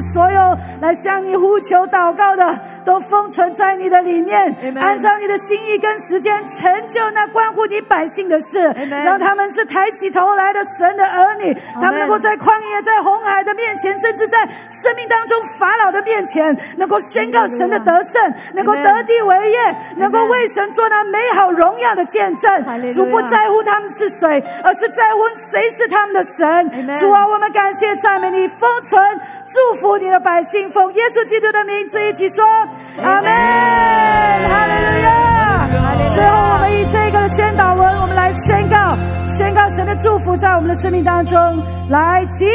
所有来向你呼求祷告的，都封存在你的里面，按照你的心意跟时间，成就那关乎你百姓的事，让他们是抬起头来的神的儿女，他们能够在旷野、在红海的面前，甚至在生命当中法老的面前，能够宣告神的得胜，能够得地为业，能够为神做那美好荣耀的见证。主不在乎他们是谁，而是在乎谁是他们的神。主啊，我们感谢赞美你，封存祝福你的百姓，奉耶稣基督的名字一起说阿门，哈利路亚。最后，我们以这个宣导文，我们来宣告，宣告神的祝福在我们的生命当中。来，起，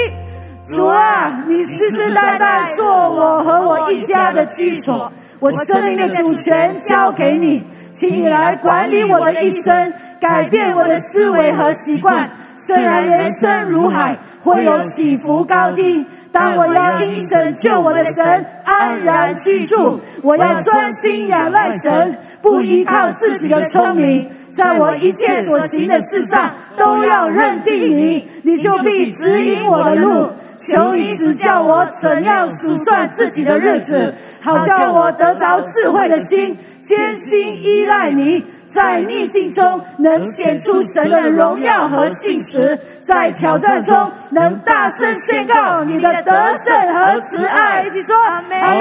主啊，你世世代代做我和我一家的居所，我生命的主权交给你，请你来管理我的一生，改变我的思维和习惯。虽然人生如海，会有起伏高低，但我要因神救我的神安然居住。我要专心仰赖神，不依靠自己的聪明，在我一切所行的事上都要认定你，你就必指引我的路。求你指教我怎样数算自己的日子，好叫我得着智慧的心，艰辛依赖你。在逆境中能显出神的荣耀和信实，在挑战中能大声宣告你的得胜和慈爱。一起说阿门，哈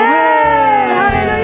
利路亚。